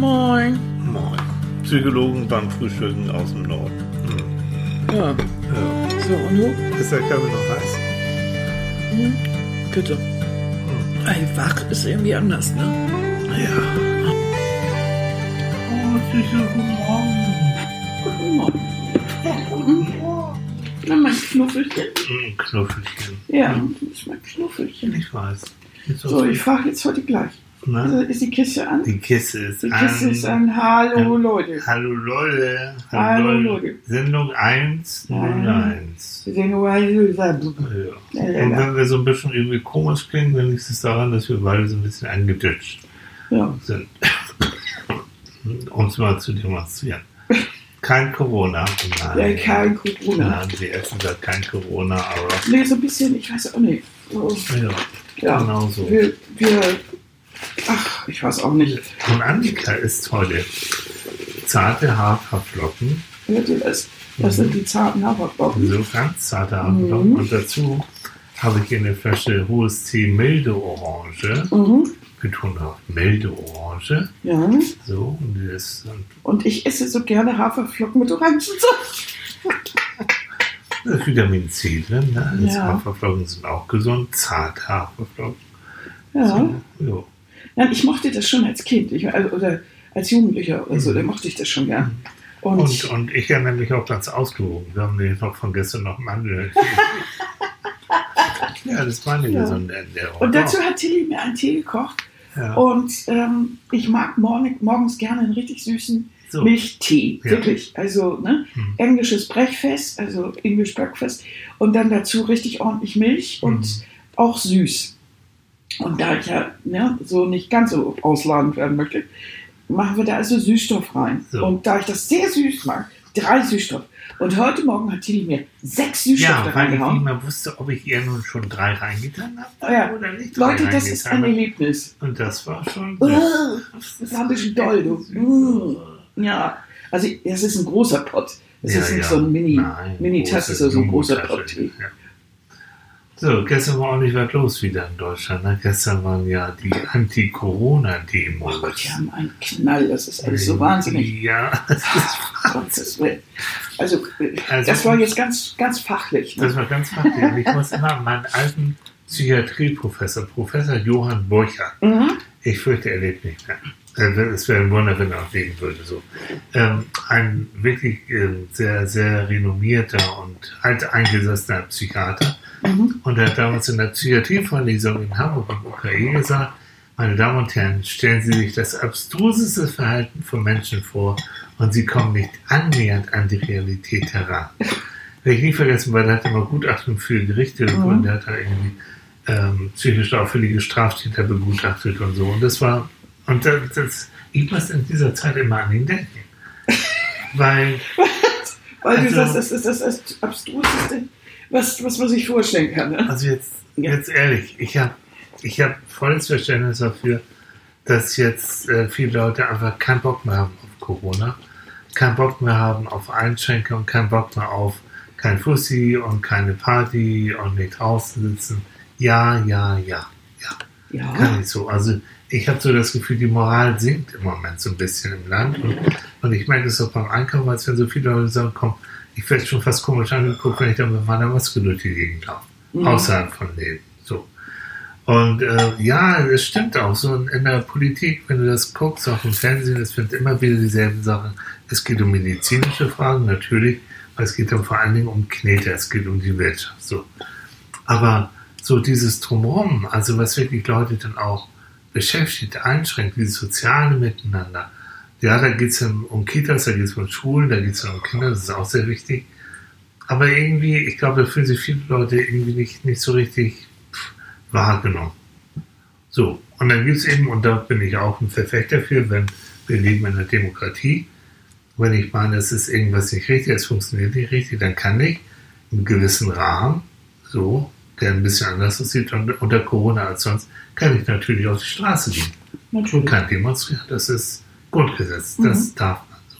Moin. Moin. Psychologen beim Frühstücken aus dem Norden. Hm. Ja. Ja. So, und du? Ist der Kaffee noch heiß? Hm? Bitte. Hm. Ey, wach ist irgendwie anders, ne? Ja. Oh, süßer Guten Morgen. Guten Morgen. Na, mein Knuffelchen. Hm, Knuffelchen. Ja, das ist mein Knuffelchen. Ich weiß. So, ich frage jetzt heute gleich. Na? Also, ist die Kiste an? Die Kiste ist Die an. Kiste ist an. Hallo, Ja. Leute. Hallo Leute. Hallo, Leute. Sendung 101. Wir sehen nur, also, Ja. Und wenn wir so ein bisschen irgendwie komisch klingen, dann liegt es daran, dass wir beide so ein bisschen angeditscht ja. sind. um es mal zu demonstrieren. Kein Corona. ja, Nein. kein Corona. Nein, die essen da kein Corona, aber Nee, so ein bisschen, ich weiß auch nicht. So, ja, ja. genau so. Wir, wir, ach, ich weiß auch nicht. Und Annika isst heute zarte Haferflocken, das? Das sind die zarten Haferflocken. so ganz zarte Haferflocken. Mhm. Und dazu habe ich eine Flasche hohes Tee milde Orange, Mhm. betont auf milde Orange. Ja. So, und ist und Und ich esse so gerne Haferflocken mit Orangensaft. da ist Vitamin C drin. Ne? Also Ja. Haferflocken sind auch gesund, zarte Haferflocken. Ja. So. Nein, ich mochte das schon als Kind. Ich, also, oder als Jugendlicher oder so, Mhm. da mochte ich das schon gern. Und, Und, und ich erinnere mich auch ganz ausgewogen. Wir haben nämlich noch von gestern noch Mandel. ja, das war eine Ja. gesunde Ernährung. und dazu hat Tilly mir einen Tee gekocht. ja. Und ähm, ich mag morgen, morgens gerne einen richtig süßen so. Milchtee. Ja. Wirklich. Also ne? Hm. englisches Brechfest, also English Breakfast. Und dann dazu richtig ordentlich Milch und Mhm. auch süß. Und da ich ja ne, so nicht ganz so ausladend werden möchte, machen wir da also Süßstoff rein. So. Und da ich das sehr süß mag, drei Süßstoff. Und heute Morgen hat Tilly mir sechs Süßstoffe Ja, da weil ich nicht reingehauen. mehr wusste, ob ich ihr nun schon drei reingetan habe Oh ja. oder nicht Leute, das ist ein. Erlebnis. Und das war schon Uh, so. das war ein bisschen doll, du. Uh, ja, also es ist ein großer Pott. Es Ja, ist nicht ja. so ein Mini, Mini-Tasse, große so, ein großer Pott. ja. So, gestern war auch nicht was los wieder in Deutschland. Ne? Gestern waren ja die Anti-Corona-Demos. Oh Gott, die haben einen Knall, das ist alles so wahnsinnig. Ja, das ist Gottes Willen. Also, Also- das war jetzt ganz, ganz fachlich. Das Ne? war ganz fachlich. Ich muss immer an meinen alten Psychiatrieprofessor, Professor Johann Burchardt, Mhm. ich fürchte, er lebt nicht mehr. Äh, Es wäre ein Wunder, wenn er noch leben würde. So. Ähm, ein wirklich äh, sehr, sehr renommierter und alteingesessener Psychiater. Mhm. Und er hat damals in der Psychiatrievorlesung in Hamburg im UKE gesagt, meine Damen und Herren, stellen Sie sich das abstruseste Verhalten von Menschen vor und Sie kommen nicht annähernd an die Realität heran. Werde ich nie vergessen, weil er hat immer Gutachten für Gerichte Mhm. und der hat da irgendwie ähm, psychisch auffällige Straftäter begutachtet und so. Und das war, und das, das ich muss in dieser Zeit immer an ihn denken. Weil Weil du Also- sagst, das ist das, das Abstruseste, was, was man sich vorstellen kann. Ne? Also jetzt, Ja. jetzt ehrlich, ich habe ich hab volles Verständnis dafür, dass jetzt äh, viele Leute einfach keinen Bock mehr haben auf Corona, keinen Bock mehr haben auf Einschränkungen, keinen Bock mehr auf kein Fussi und keine Party und nicht draußen sitzen. Ja, ja, ja, ja, Ja. kann ich so. Also ich habe so das Gefühl, die Moral sinkt im Moment so ein bisschen im Land und, und ich merke es auch beim Einkaufen, als wenn so viele Leute sagen, komm, ich werde schon fast komisch angeguckt, wenn ich dann mit meiner Maske durch die Gegend laufe Mhm. außerhalb von Leben. So. Und äh, ja, es stimmt auch. So in, in der Politik, wenn du das guckst, auch im Fernsehen, es sind immer wieder dieselben Sachen. Es geht um medizinische Fragen, natürlich, aber es geht dann vor allen Dingen um Knete, es geht um die Wirtschaft. So. Aber so dieses Drumherum, also was wirklich Leute dann auch beschäftigt, einschränkt, dieses soziale Miteinander. Ja, da geht es um Kitas, da geht es um Schulen, da geht es um Kinder, das ist auch sehr wichtig. Aber irgendwie, ich glaube, da fühlen sich viele Leute irgendwie nicht, nicht so richtig wahrgenommen. So, und dann gibt es eben, und da bin ich auch ein Verfechter für, wenn wir leben in einer Demokratie, wenn ich meine, es ist irgendwas nicht richtig, es funktioniert nicht richtig, dann kann ich im gewissen Rahmen, so, der ein bisschen anders aussieht und unter Corona als sonst, kann ich natürlich auf die Straße gehen und Natürlich. kann demonstrieren. Das ist Grundgesetz, das darf man so.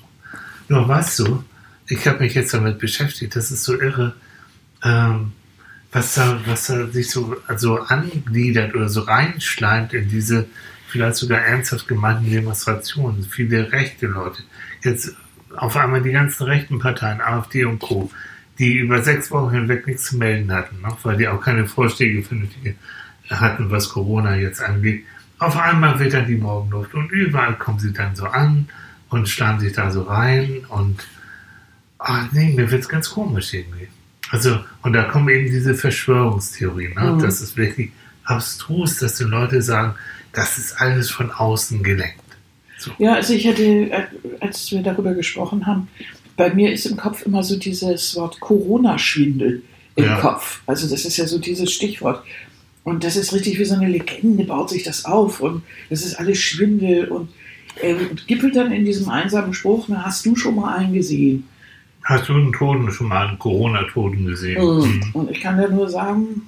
Nur weißt du, ich habe mich jetzt damit beschäftigt, das ist so irre, ähm, was da, was da sich so also angliedert oder so reinschleimt in diese vielleicht sogar ernsthaft gemeinten Demonstrationen, viele rechte Leute, jetzt auf einmal die ganzen rechten Parteien, AfD und Co., die über sechs Wochen hinweg nichts zu melden hatten, ne? weil die auch keine Vorschläge vernünftige hatten, was Corona jetzt angeht. Auf einmal wird dann die Morgenluft und überall kommen sie dann so an und schlagen sich da so rein und ach nee, mir wird es ganz komisch irgendwie. Also, und da kommen eben diese Verschwörungstheorien. Ne? Mhm. Das ist wirklich abstrus, dass die Leute sagen, das ist alles von außen gelenkt. So. Ja, also ich hatte, als wir darüber gesprochen haben, bei mir ist im Kopf immer so dieses Wort Corona-Schwindel im ja. Kopf. Also das ist ja so dieses Stichwort. Und das ist richtig wie so eine Legende, baut sich das auf und das ist alles Schwindel und äh, gippelt dann in diesem einsamen Spruch, na, hast du schon mal einen gesehen? Hast du einen Toten schon mal einen Corona-Toten gesehen? Mhm. Und ich kann da nur sagen,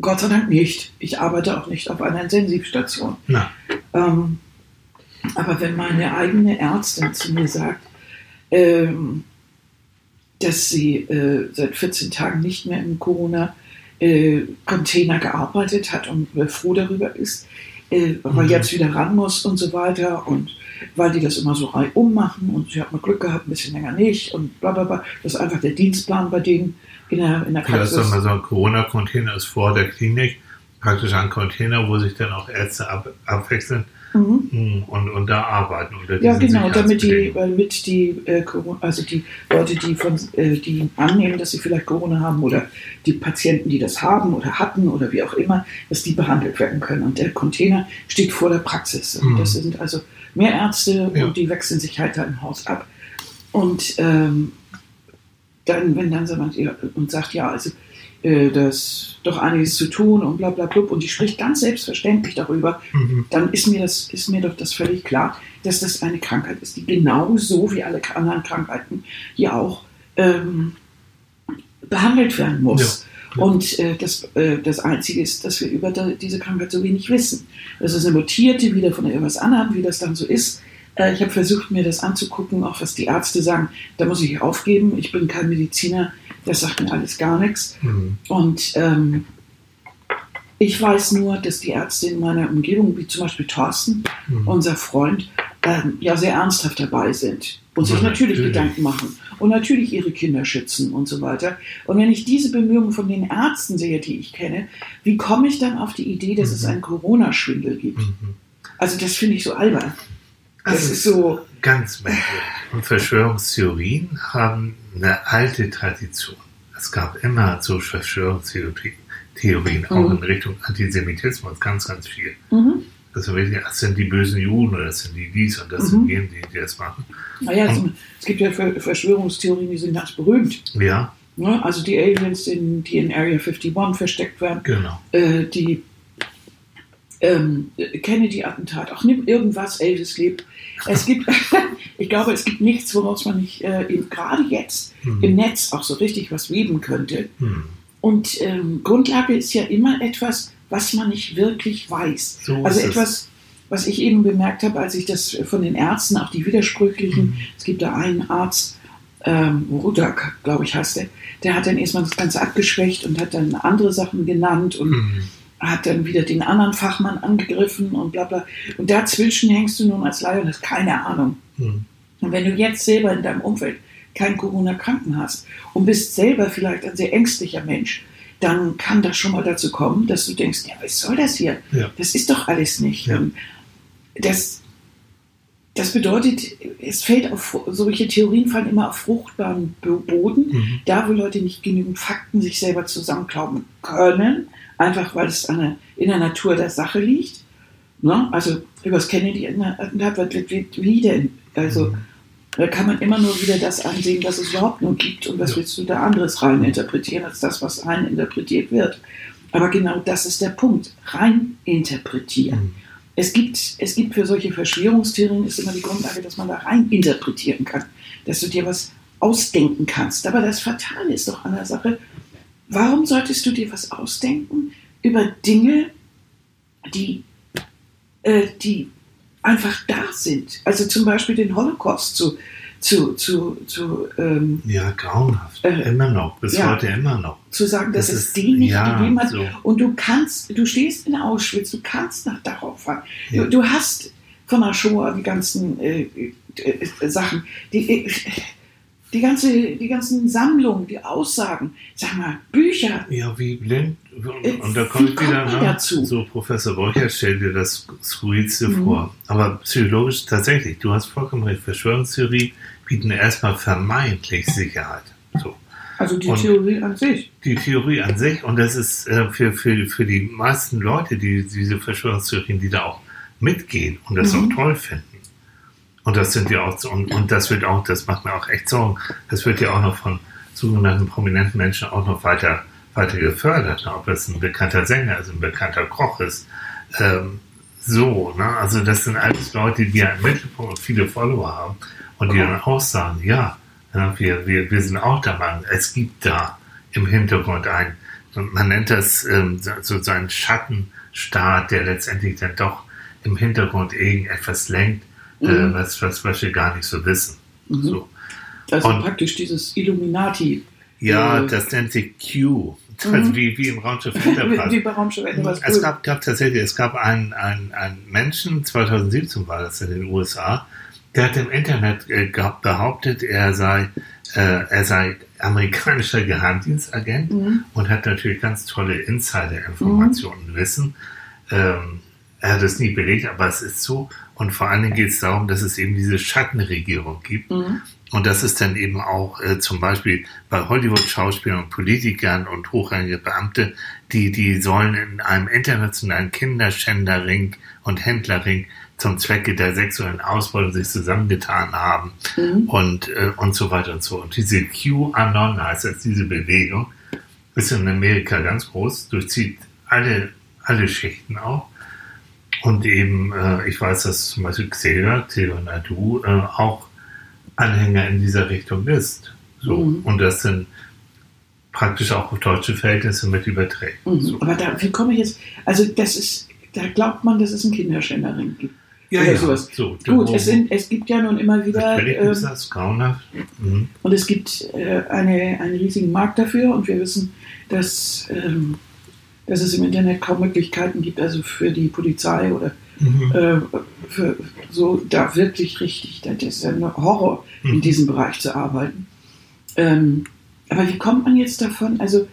Gott sei Dank nicht. Ich arbeite auch nicht auf einer Intensivstation. Ähm, aber wenn meine eigene Ärztin zu mir sagt, ähm, dass sie äh, seit 14 Tagen nicht mehr im Corona-Container äh, gearbeitet hat und froh darüber ist, äh, weil mhm. jetzt wieder ran muss und so weiter und weil die das immer so reihum machen und sie hat mal Glück gehabt, ein bisschen länger nicht und bla bla bla. Das ist einfach der Dienstplan bei denen in der, in der Praxis. Ja, mal so ein Corona-Container ist vor der Klinik praktisch ein Container, wo sich dann auch Ärzte ab, abwechseln Mhm. Hm, und, und da arbeiten unter Ja, genau, damit die, damit die, äh, also die Leute, die, von, äh, die annehmen, dass sie vielleicht Corona haben oder die Patienten, die das haben oder hatten oder wie auch immer, dass die behandelt werden können. Und der Container steht vor der Praxis. Mhm. das sind also mehr Ärzte ja. und die wechseln sich halt da im Haus ab. Und ähm, dann, wenn dann jemand und sagt, ja, also äh, das doch einiges zu tun und bla bla bla und die spricht ganz selbstverständlich darüber, mhm. dann ist mir, das, ist mir doch das völlig klar, dass das eine Krankheit ist, die genauso wie alle anderen Krankheiten hier auch ähm, behandelt werden muss. Ja. Und äh, das, äh, das Einzige ist, dass wir über da, diese Krankheit so wenig wissen. Das ist eine mutierte, wieder von irgendwas anderem, wie das dann so ist. Äh, ich habe versucht, mir das anzugucken, auch was die Ärzte sagen. Da muss ich aufgeben. Ich bin kein Mediziner. Das sagt mir alles gar nichts. Mhm. Und ähm, ich weiß nur, dass die Ärzte in meiner Umgebung, wie zum Beispiel Thorsten, mhm. unser Freund, ähm, ja sehr ernsthaft dabei sind und sich natürlich, natürlich, Gedanken machen und natürlich ihre Kinder schützen und so weiter. Und wenn ich diese Bemühungen von den Ärzten sehe, die ich kenne, wie komme ich dann auf die Idee, dass mhm. es einen Corona-Schwindel gibt? Mhm. Also das finde ich so albern. Das, das ist so ganz merkwürdig. Und Verschwörungstheorien haben eine alte Tradition. Es gab immer so Verschwörungstheorien, auch mhm. in Richtung Antisemitismus, ganz, ganz viel. Mhm. Also das sind die bösen Juden oder das sind die dies und das mhm. sind jene, die, die das machen. Naja, es, es gibt ja Verschwörungstheorien, die sind ganz berühmt. Ja. Ne? Also die Aliens, in, die in Area 51 versteckt werden, genau. Äh, die ähm, Kennedy-Attentat, auch nimm irgendwas, Elvis lebt. Es gibt, ich glaube, es gibt nichts, woraus man nicht äh, gerade jetzt mhm. im Netz auch so richtig was weben könnte. Mhm. Und ähm, Grundlage ist ja immer etwas, was man nicht wirklich weiß. So also etwas, was ich eben bemerkt habe, als ich das von den Ärzten, auch die widersprüchlichen, mhm. es gibt da einen Arzt, ähm, Rudak, glaube ich, heißt der, der hat dann erstmal das Ganze abgeschwächt und hat dann andere Sachen genannt und mhm hat dann wieder den anderen Fachmann angegriffen und bla bla. Und dazwischen hängst du nun als Laie und hast keine Ahnung. Mhm. Und wenn du jetzt selber in deinem Umfeld keinen Corona-Kranken hast und bist selber vielleicht ein sehr ängstlicher Mensch, dann kann das schon mal dazu kommen, dass du denkst, ja, was soll das hier? Ja. Das ist doch alles nicht. Ja. Das, das bedeutet, es fällt auf, solche Theorien fallen immer auf fruchtbaren Boden, mhm. da wo Leute nicht genügend Fakten sich selber zusammenklauben können, einfach weil es eine, in der Natur der Sache liegt. Ne? Also über das Kennedy-Attentat wird wie denn? Also mhm. da kann man immer nur wieder das ansehen, was es überhaupt nur gibt und was willst du da anderes rein interpretieren als das, was rein interpretiert wird. Aber genau das ist der Punkt, rein interpretieren. Mhm. Es gibt, es gibt für solche Verschwörungstheorien ist immer die Grundlage, dass man da rein interpretieren kann, dass du dir was ausdenken kannst. Aber das Fatale ist doch an der Sache, Warum solltest du dir was ausdenken über Dinge, die, äh, die einfach da sind? Also zum Beispiel den Holocaust zu, zu, zu, zu ähm, Ja, grauenhaft. Äh, immer noch. Bis ja. heute immer noch. zu sagen, dass Das es ist- den nicht ja, gegeben hat. so. Und du kannst, du stehst in Auschwitz, du kannst nach Dachau fahren. Ja. Du, du hast von der Shoah die ganzen äh, äh, Sachen, die, äh, die, ganze, die ganzen Sammlungen, die Aussagen, sag mal, Bücher. Ja, wie blind. Äh, Und da kommt wieder ne, dazu? so Professor Borcher stellt dir das Skurrilste Mhm. vor. Aber psychologisch tatsächlich, du hast vollkommen recht, Verschwörungstheorie bieten erstmal vermeintlich Sicherheit. So. Also die Und- Theorie an sich. Die Theorie an sich, und das ist äh, für, für, für die meisten Leute, die diese Verschwörungstheorien, die da auch mitgehen und das Mhm. auch toll finden. Und das sind ja auch, und, und das wird auch, das macht mir auch echt Sorgen, das wird ja auch noch von sogenannten prominenten Menschen auch noch weiter, weiter gefördert. ne? Ob das ein bekannter Sänger ist, ein bekannter Koch ist. Ähm, so, ne? Also das sind alles Leute, die ja im Mittelpunkt viele Follower haben und die dann auch sagen, ja, ja wir, wir, wir sind auch der Meinung, es gibt da im Hintergrund ein, man nennt das ähm, so, so einen Schattenstaat, der letztendlich dann doch im Hintergrund irgendetwas lenkt, äh, Mhm. was, was, was wir gar nicht so wissen. Mhm. So. Also Und- praktisch dieses Illuminati. Ja, Äh, das nennt sich Q. Also Mhm. wie, wie im Raumschiff Wie Enterprise. bei Raumschiff etwas Es gab, gab tatsächlich, es gab einen, einen, einen Menschen, 2017 war das in den USA, der hat im Internet äh, ge- behauptet, er sei, äh, er sei amerikanischer Geheimdienstagent Mhm. und hat natürlich ganz tolle Insider-Informationen, Wissen. Ähm, er hat es nie belegt, aber es ist so. Und vor allen Dingen geht es darum, dass es eben diese Schattenregierung gibt. Mhm. Und das ist dann eben auch äh, zum Beispiel bei Hollywood-Schauspielern und Politikern und hochrangige Beamte, die, die sollen in einem internationalen Kinderschänderring und Händlerring zum Zwecke der sexuellen Ausbeutung sich zusammengetan haben Mhm. und, äh, und so weiter und so. Und diese QAnon heißt jetzt diese Bewegung, ist in Amerika ganz groß, durchzieht alle, alle Schichten auch. Und eben, äh, ich weiß, dass zum Beispiel Xavier, Xavier Nadu, äh, auch Anhänger in dieser Richtung ist. So. Mhm. Und das sind praktisch auch auf deutsche Verhältnisse mit überträgt. Mhm. So. Aber da, wie komme ich jetzt? Also das ist, da glaubt man, dass es einen Kinderschänderring gibt. Ja, ja, sowas. so. Gut, es, sind, es gibt ja nun immer wieder ähm, ist das grauenhaft. Mhm. und es gibt äh, eine, einen riesigen Markt dafür und wir wissen, dass, ähm, dass es im Internet kaum Möglichkeiten gibt, also für die Polizei oder Mhm. äh, für so da wirklich richtig, das ist ja ein Horror, in Mhm. diesem Bereich zu arbeiten. Ähm, aber wie kommt man jetzt davon? Also,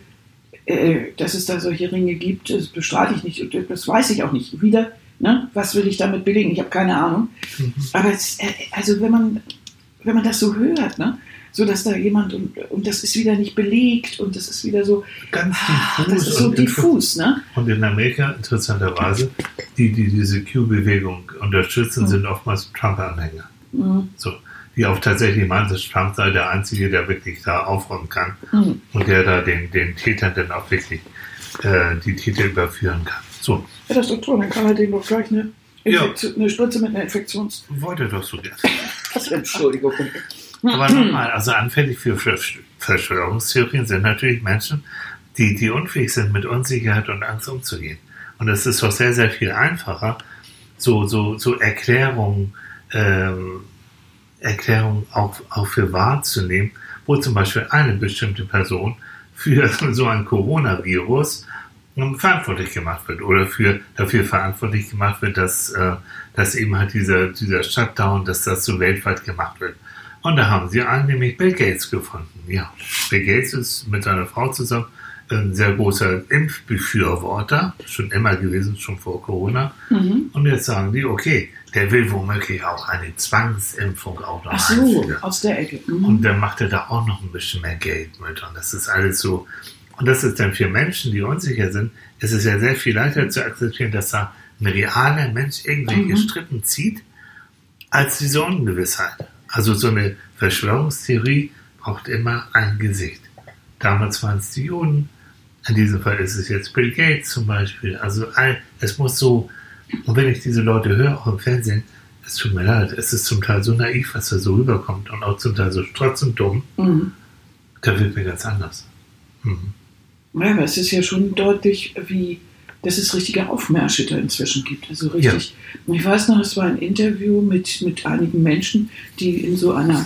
äh, dass es da solche Ringe gibt, das bestreite ich nicht, und das weiß ich auch nicht. Wieder, ne? was will ich damit belegen? Ich habe keine Ahnung. Mhm. Aber es, äh, also wenn man, wenn man das so hört, ne? So dass da jemand und, und das ist wieder nicht belegt und das ist wieder so, Ganz ah, diffus. das ist so und diffus, ne? Und in Amerika, interessanterweise, die, die diese Q-Bewegung unterstützen, Mhm. sind oftmals Trump-Anhänger. Mhm. So, die auch tatsächlich meinen, dass Trump sei der Einzige, der wirklich da aufräumen kann Mhm. und der da den, den Tätern dann auch wirklich äh, die Täter überführen kann. So, Ja, das ist doch toll, dann kann er dem doch gleich eine, Ja. Eine Spritze mit einer Infektions... wollte doch so gerne. Entschuldigung. Aber nochmal, also anfällig für Versch- Verschwörungstheorien sind natürlich Menschen, die, die unfähig sind, mit Unsicherheit und Angst umzugehen. Und es ist doch sehr, sehr viel einfacher, so, so, so Erklärungen, ähm, Erklärungen auch, auch für wahrzunehmen, wo zum Beispiel eine bestimmte Person für so ein Coronavirus ähm, verantwortlich gemacht wird oder für, dafür verantwortlich gemacht wird, dass, äh, dass eben halt dieser, dieser Shutdown, dass das so weltweit gemacht wird. Und da haben sie einen, nämlich Bill Gates gefunden. Ja, Bill Gates ist mit seiner Frau zusammen ein sehr großer Impfbefürworter, schon immer gewesen, schon vor Corona. Mhm. Und jetzt sagen die, okay, der will womöglich auch eine Zwangsimpfung auch noch Ach so, einführen. aus der Ecke. Mhm. Und dann macht er da auch noch ein bisschen mehr Geld mit. Und das ist alles so. Und das ist dann für Menschen, die unsicher sind, ist es ja sehr viel leichter zu akzeptieren, dass da ein realer Mensch irgendwelche Mhm. Strippen zieht, als diese Ungewissheit. Also so eine Verschwörungstheorie braucht immer ein Gesicht. Damals waren es die Juden, in diesem Fall ist es jetzt Bill Gates zum Beispiel. Also all, es muss so, und wenn ich diese Leute höre, auch im Fernsehen, es tut mir leid, es ist zum Teil so naiv, was da so rüberkommt und auch zum Teil so trotzdem dumm, Mhm. da wird mir ganz anders. Mhm. Ja, aber es ist ja schon deutlich, wie, dass es richtige Aufmärsche da inzwischen gibt. Also richtig. Ich weiß noch, es war ein Interview mit, mit einigen Menschen, die in so einer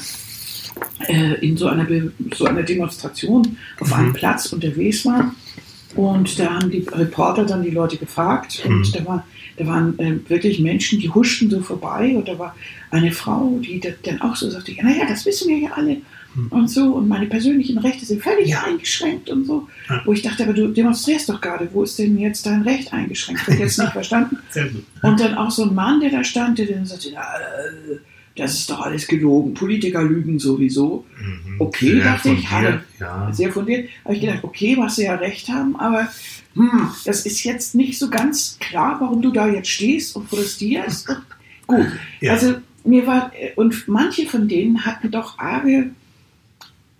äh, in so einer, Be so einer Demonstration auf Mhm. einem Platz unterwegs war. Und da haben die Reporter dann die Leute gefragt. Und Mhm. da, war, da waren äh, wirklich Menschen, die huschten so vorbei. Und da war eine Frau, die da, dann auch so sagte, ja, naja, das wissen wir ja alle. Und so. Und meine persönlichen Rechte sind völlig eingeschränkt und so. Ja. Wo ich dachte, aber du demonstrierst doch gerade. Wo ist denn jetzt dein Recht eingeschränkt? Ich habe jetzt nicht verstanden. Und dann auch so ein Mann, der da stand, der dann sagte, na, äh, das ist doch alles gelogen. Politiker lügen sowieso. Mhm. Okay, Sehr dachte ich, hallo. Ja. Sehr fundiert. Habe ich gedacht, okay, was sie ja recht haben, aber hm, das ist jetzt nicht so ganz klar, warum du da jetzt stehst und protestierst. Gut, Ja. also mir war, und manche von denen hatten doch arge,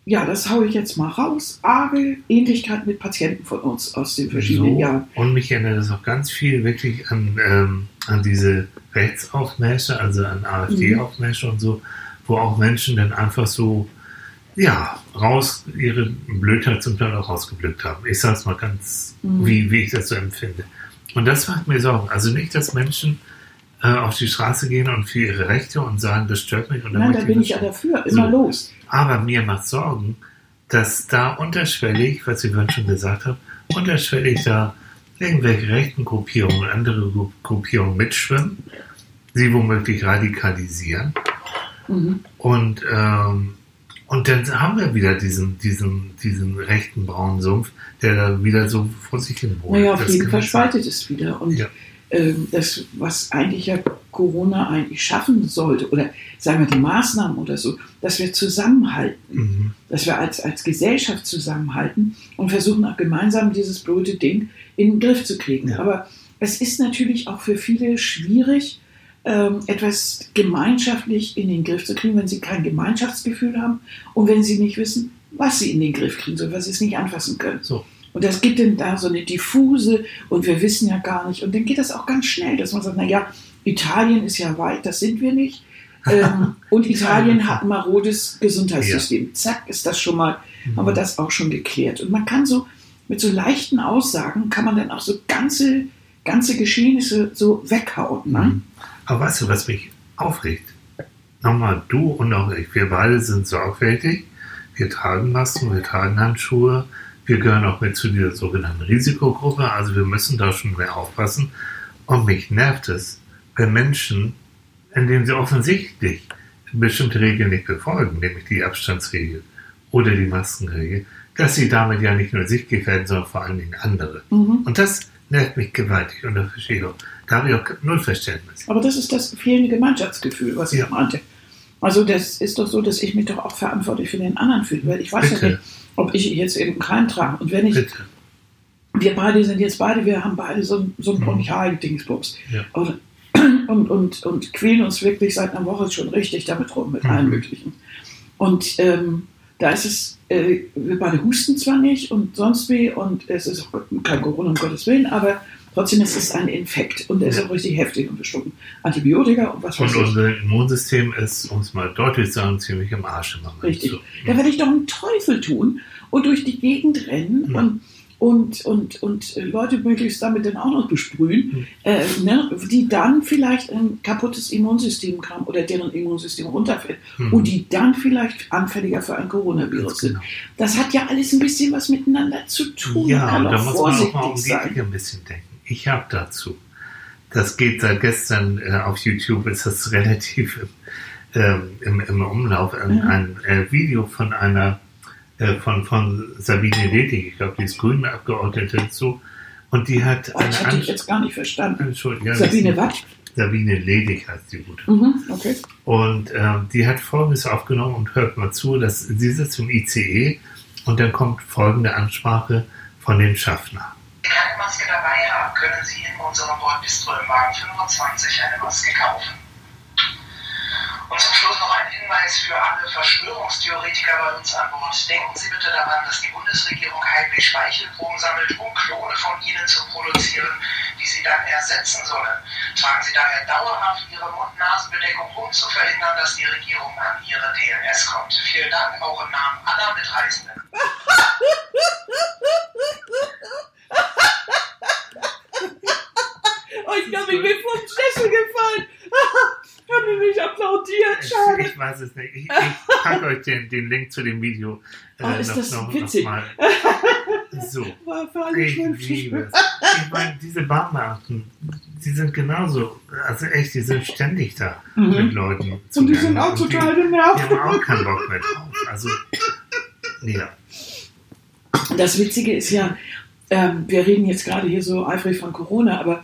ja, das haue ich jetzt mal raus, arge Ähnlichkeit mit Patienten von uns aus den verschiedenen so. Jahren. Und mich erinnert das auch ganz viel wirklich an, ähm, an diese Rechtsaufmärsche, also an AfD-Aufmärsche und so, wo auch Menschen dann einfach so, ja, raus, ihre Blödheit zum Teil auch rausgeblückt haben. Ich sage es mal ganz, Mhm. wie, wie ich das so empfinde. Und das macht mir Sorgen. Also nicht, dass Menschen äh, auf die Straße gehen und für ihre Rechte und sagen, das stört mich. Und dann Nein, da bin ich ja dafür, immer So. los. Aber mir macht Sorgen, dass da unterschwellig, was ich vorhin schon gesagt habe, unterschwellig da irgendwelche rechten Gruppierungen und andere Gru- Gruppierungen mitschwimmen, sie womöglich radikalisieren. Mhm. Und, ähm, und dann haben wir wieder diesen, diesen, diesen rechten braunen Sumpf, der da wieder so vor sich hin wohnt. Naja, auf Das jeden Fall spaltet es wieder. Und Ja. Ähm, das, was eigentlich ja Corona eigentlich schaffen sollte, oder sagen wir die Maßnahmen oder so, dass wir zusammenhalten, Mhm. dass wir als, als Gesellschaft zusammenhalten und versuchen auch gemeinsam dieses blöde Ding in den Griff zu kriegen. Ja. Aber es ist natürlich auch für viele schwierig, ähm, etwas gemeinschaftlich in den Griff zu kriegen, wenn sie kein Gemeinschaftsgefühl haben und wenn sie nicht wissen, was sie in den Griff kriegen sollen, weil sie es nicht anfassen können. So. Und das gibt dann da so eine diffuse und wir wissen ja gar nicht. Und dann geht das auch ganz schnell, dass man sagt, naja, Italien ist ja weit, das sind wir nicht. Ähm, und Italien hat ein marodes Gesundheitssystem. Zack, ist das schon mal, Mhm. haben wir das auch schon geklärt. Und man kann so, mit so leichten Aussagen kann man dann auch so ganze, ganze Geschehnisse so weghauen. Ne? Mhm. Aber weißt du, was mich aufregt? Nochmal, du und auch ich, wir beide sind sorgfältig. Wir tragen Masken, wir tragen Handschuhe. Wir gehören auch mit zu dieser sogenannten Risikogruppe. Also wir müssen da schon mehr aufpassen. Und mich nervt es, wenn Menschen, indem sie offensichtlich bestimmte Regeln nicht befolgen, nämlich die Abstandsregel oder die Maskenregel, dass sie damit ja nicht nur sich gefährden, sondern vor allen Dingen andere. Mhm. Und das nervt mich gewaltig und das verstehe ich auch. Da habe ich auch null Verständnis. Aber das ist das fehlende Gemeinschaftsgefühl, was ich Ja. meinte. Also das ist doch so, dass ich mich doch auch verantwortlich für den anderen fühle, weil ich weiß ja Bitte. nicht, ob ich jetzt eben keinen trage. Und wenn ich, Bitte. wir beide sind jetzt beide, wir haben beide so ein, so ein Mhm. Bronchial-Dingsbums. Ja. Und, und, und, und quälen uns wirklich seit einer Woche schon richtig damit rum, mit Mhm. allen möglichen. Und ähm, da ist es, äh, wir beide husten zwar nicht und sonst wie und es ist auch kein Corona, um Gottes Willen, aber trotzdem ist es ein Infekt und der ist auch richtig heftig und wir schlucken Antibiotika und was weiß Und ich. unser Immunsystem ist, um es mal deutlich zu sagen, ziemlich im Arsch im Moment. Richtig. So. Da werde ich doch einen Teufel tun und durch die Gegend rennen Ja. und, und, und, und Leute möglichst damit dann auch noch besprühen, äh, ne, die dann vielleicht ein kaputtes Immunsystem haben oder deren Immunsystem runterfällt Mhm. und die dann vielleicht anfälliger für ein Coronavirus Ganz sind. genau. Das hat ja alles ein bisschen was miteinander zu tun. Ja, und da muss man auch mal um die. Ecke ein bisschen denken. Ich habe dazu, das geht seit gestern äh, auf YouTube, ist das relativ ähm, im, im Umlauf, ein, Ja. ein äh, Video von einer, äh, von, von Sabine Ledig, ich glaube, die ist grüne Abgeordnete dazu, und die hat Oh, das hatte ich jetzt gar nicht verstanden. Entschuldigung, Sabine was? Sabine Ledig heißt die gute. Mhm, okay. Und ähm, die hat Folgendes aufgenommen und hört mal zu, dass sie sitzt im ICE und dann kommt folgende Ansprache von dem Schaffner. Keine Maske dabei haben, können Sie in unserem Bordbistro im Wagen 25 eine Maske kaufen. Und zum Schluss noch ein Hinweis für alle Verschwörungstheoretiker bei uns an Bord. Denken Sie bitte daran, dass die Bundesregierung heimlich Speichelproben sammelt, um Klone von Ihnen zu produzieren, die Sie dann ersetzen sollen. Tragen Sie daher dauerhaft Ihre Mund-Nasen-Bedeckung, um zu verhindern, dass die Regierung an Ihre DNS kommt. Vielen Dank auch im Namen aller Mitreisenden. Oh, ich glaube, ich bin vom Sessel gefallen. Haben die mich applaudiert, schade. Ich weiß es nicht. Ich, ich packe euch den, den Link zu dem Video äh, Oh, ist noch, das noch, noch mal. So. War für alle Ich liebe es. Ich meine, diese Bahnbeamten, die sind genauso, also echt, die sind ständig da Mhm. mit Leuten. Und die sind auch total die, die genervt. haben auch keinen Bock mehr drauf. Also, ja. Das Witzige ist ja, ähm, wir reden jetzt gerade hier so eifrig von Corona, aber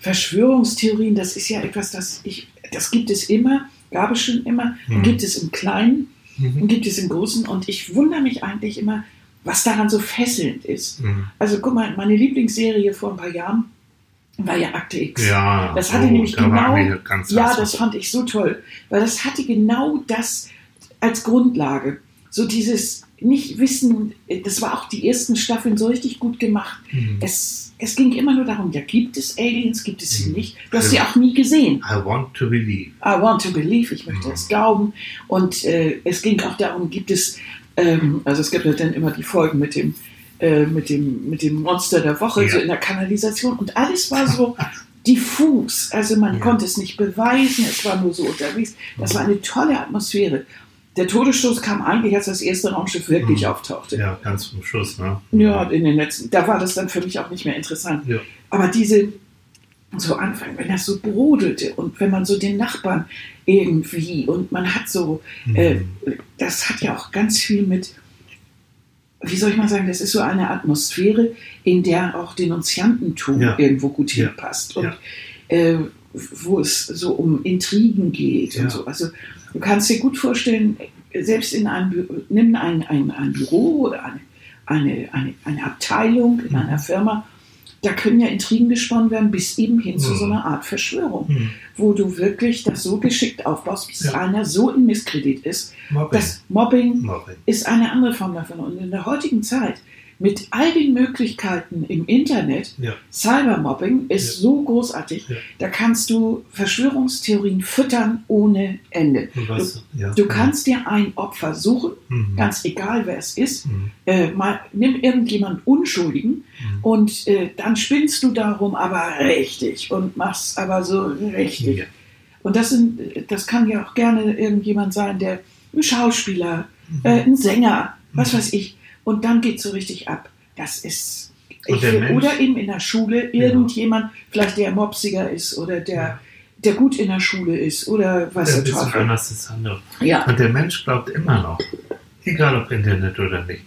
Verschwörungstheorien, das ist ja etwas, das ich, das gibt es immer, gab es schon immer, Mhm. gibt es im Kleinen Mhm. und gibt es im Großen und ich wundere mich eigentlich immer, was daran so fesselnd ist. Mhm. Also guck mal, meine Lieblingsserie vor ein paar Jahren war ja Akte X. Ja, Das hatte oh, nämlich da genau- Ja, das fand ich so toll, weil das hatte genau das als Grundlage. So dieses Nicht-Wissen, das war auch die ersten Staffeln so richtig gut gemacht. Mhm. Es, es ging immer nur darum, ja, gibt es Aliens, gibt es sie Mhm. nicht? Du hast sie auch nie gesehen. I want to believe. I want to believe, ich möchte Mhm. es glauben. Und äh, es ging auch darum, gibt es, ähm, also es gibt ja dann immer die Folgen mit dem, äh, mit dem, mit dem Monster der Woche, Ja. so in der Kanalisation. Und alles war so diffus. Also man Ja. konnte es nicht beweisen, es war nur so unterwegs. Das war eine tolle Atmosphäre. Der Todesstoß kam eigentlich, als das erste Raumschiff wirklich Mhm. auftauchte. Ja, ganz zum Schluss, ne? Ja, in den letzten, da war das dann für mich auch nicht mehr interessant. Ja. Aber diese, so Anfang, wenn das so brodelte und wenn man so den Nachbarn irgendwie und man hat so, Mhm. äh, das hat ja auch ganz viel mit, wie soll ich mal sagen, das ist so eine Atmosphäre, in der auch Denunziantentum Ja. irgendwo gut hinpasst und äh, wo es so um Intrigen geht und so. Also du kannst dir gut vorstellen, selbst in einem, nimm ein, ein, ein Büro oder eine, eine, eine, eine Abteilung in Mhm. einer Firma, da können ja Intrigen gesponnen werden bis eben hin zu Mhm. so einer Art Verschwörung, Mhm. wo du wirklich das so geschickt aufbaust, bis Ja. einer so in Misskredit ist. Mobbing. Das Mobbing Mobbing. ist eine andere Form davon. Und in der heutigen Zeit, mit all den Möglichkeiten im Internet, Ja. Cybermobbing ist Ja. so großartig, Ja. da kannst du Verschwörungstheorien füttern ohne Ende. Und was, ja. Du kannst dir ein Opfer suchen, Mhm. ganz egal wer es ist. Mhm. Äh, mal, nimm irgendjemanden Unschuldigen Mhm. und äh, dann spinnst du darum aber richtig und machst aber so richtig. Und das, sind, das kann ja auch gerne irgendjemand sein, der ein Schauspieler, äh, ein Sänger, was Mhm. weiß ich. Und dann geht so richtig ab. Das ist. Will, oder eben in der Schule irgendjemand, vielleicht der mopsiger ist oder der, Ja. der gut in der Schule ist oder was Ja, der Teufel. anders ist andere. Ja. Und der Mensch glaubt immer noch, egal ob Internet oder nicht,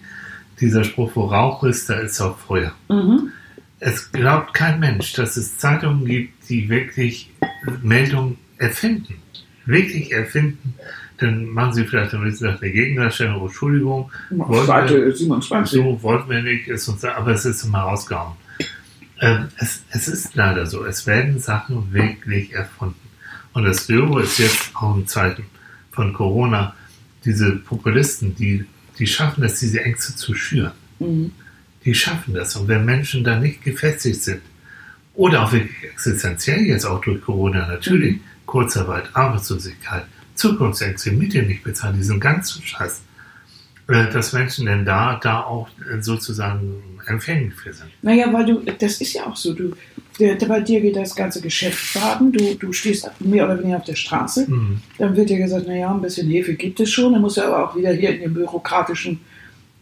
dieser Spruch, wo Rauch ist, da ist auch Feuer. Mhm. Es glaubt kein Mensch, dass es Zeitungen gibt, die wirklich Meldungen erfinden. Wirklich erfinden. Dann machen sie vielleicht ein bisschen nach der Gegendarstellung, oh, Entschuldigung, Wollen Seite 27. so wollten wir nicht, ist uns, aber es ist immer rausgehauen. Ähm, es, es ist leider so, es werden Sachen wirklich erfunden. Und das Dürre ist jetzt auch in Zeiten von Corona, diese Populisten, die, die schaffen es, diese Ängste zu schüren. Mhm. Die schaffen das. Und wenn Menschen da nicht gefestigt sind, oder auch wirklich existenziell jetzt auch durch Corona natürlich, Kurzarbeit, Arbeitslosigkeit, Zukunftsängste, Miete nicht bezahlen, diesen ganzen Scheiß, äh, dass Menschen denn da, da auch äh, sozusagen empfänglich für sind. Naja, weil du, das ist ja auch so, du, bei dir geht das ganze Geschäft baden, du, du stehst mehr oder weniger auf der Straße, Mhm. dann wird dir gesagt, naja, ein bisschen Hefe gibt es schon, dann musst du aber auch wieder hier in den bürokratischen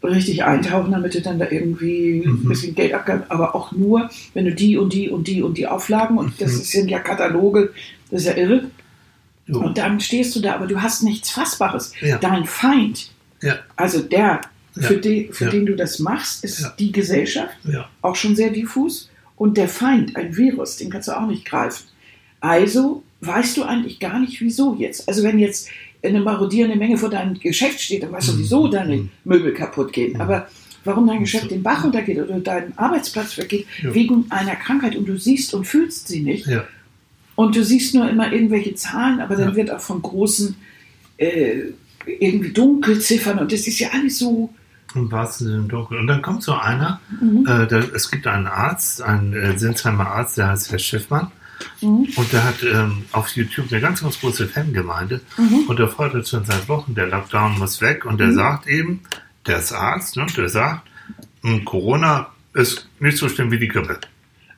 richtig eintauchen, damit du dann da irgendwie ein Mhm. bisschen Geld abgibst, aber auch nur, wenn du die und die und die und die Auflagen und das Mhm. sind ja Kataloge, das ist ja irre. Jo. Und dann stehst du da, aber du hast nichts Fassbares. Ja. Dein Feind, Ja, also der, für, den, für den du das machst, ist die Gesellschaft auch schon sehr diffus. Und der Feind, ein Virus, den kannst du auch nicht greifen. Also weißt du eigentlich gar nicht, wieso jetzt. Also wenn jetzt eine marodierende Menge vor deinem Geschäft steht, dann weißt du, Mhm. wieso deine Mhm. Möbel kaputt gehen. Mhm. Aber warum dein Geschäft den Bach runtergeht oder dein Arbeitsplatz weggeht, Ja. wegen einer Krankheit und du siehst und fühlst sie nicht. ja. Und du siehst nur immer irgendwelche Zahlen, aber dann Ja. wird auch von großen äh, irgendwie Dunkelziffern und das ist ja alles so. Im wahrsten Sinne im Dunkeln. Und dann kommt so einer, Mhm. äh, da, es gibt einen Arzt, einen äh, Sinsheimer Arzt, der heißt Herr Schiffmann. Mhm. Und der hat ähm, auf YouTube eine ganz, ganz große Fangemeinde. Mhm. Und der fordert schon seit Wochen, der Lockdown muss weg. Und der Mhm. sagt eben, der ist Arzt, ne, der sagt, "Hm, Corona ist nicht so schlimm wie die Grippe.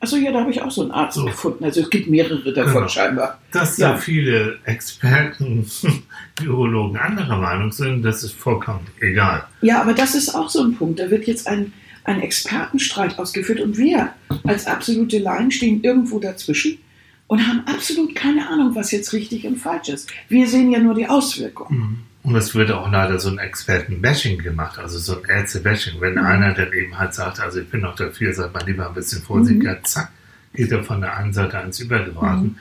Achso, ja, da habe ich auch so einen Arzt So. gefunden. Also es gibt mehrere davon Genau. scheinbar. Dass Ja. da viele Experten, Virologen anderer Meinung sind, das ist vollkommen egal. Ja, aber das ist auch so ein Punkt. Da wird jetzt ein, ein Expertenstreit ausgeführt und wir als absolute Laien stehen irgendwo dazwischen und haben absolut keine Ahnung, was jetzt richtig und falsch ist. Wir sehen ja nur die Auswirkungen. Und es wird auch leider so ein Experten-Bashing gemacht, also so ein Ärzte-Bashing. Wenn Mhm. einer dann eben halt sagt, also ich bin noch dafür, seid mal lieber ein bisschen vorsichtiger, Mhm. zack, geht er von der einen Seite ans Übergeraten.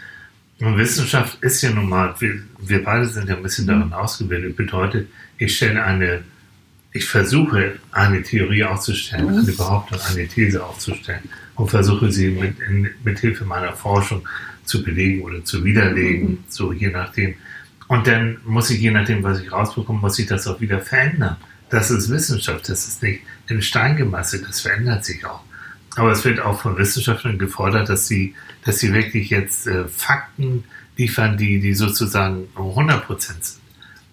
Und Wissenschaft ist ja nun mal, wir, wir beide sind ja ein bisschen Mhm. darin ausgebildet, bedeutet, ich stelle eine, ich versuche eine Theorie aufzustellen, Mhm. eine Behauptung, eine These aufzustellen und versuche sie mit, in, mit Hilfe meiner Forschung zu belegen oder zu widerlegen, Mhm. so je nachdem. Und dann muss ich, je nachdem, was ich rausbekomme, muss ich das auch wieder verändern. Das ist Wissenschaft, das ist nicht in Stein gemeißelt, das verändert sich auch. Aber es wird auch von Wissenschaftlern gefordert, dass sie, dass sie wirklich jetzt äh, Fakten liefern, die, die sozusagen 100% sind.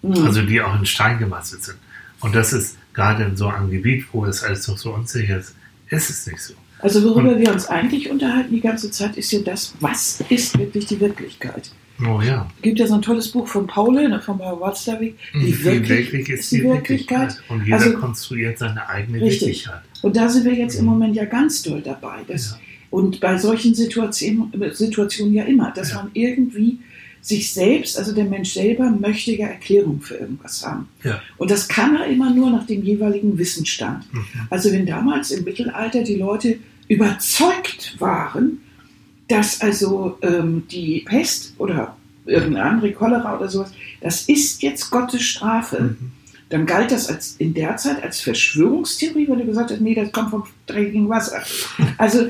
Mhm. Also die auch in Stein gemeißelt sind. Und das ist gerade in so einem Gebiet, wo es alles noch so unsicher ist, ist es nicht so. Also worüber wir uns eigentlich unterhalten die ganze Zeit, ist ja das, was ist wirklich die Wirklichkeit? Oh ja. Es gibt ja so ein tolles Buch von Paul, ne, von Paul Watzlawick, wie wirklich ist die Wirklichkeit. Und jeder Also- konstruiert seine eigene Richtig. Wirklichkeit. Und da sind wir jetzt im Moment ja ganz doll dabei. Dass, Ja. Und bei solchen Situationen, Situationen ja immer, dass Ja. man irgendwie sich selbst, also der Mensch selber, möchte ja Erklärung für irgendwas haben. Ja. Und das kann er immer nur nach dem jeweiligen Wissensstand. Mhm. Also wenn damals im Mittelalter die Leute überzeugt waren, dass also ähm, die Pest oder irgendeine andere Cholera oder sowas, das ist jetzt Gottes Strafe, Mhm. dann galt das als, in der Zeit als Verschwörungstheorie, weil du gesagt hast, nee, das kommt vom dreckigen Wasser. Also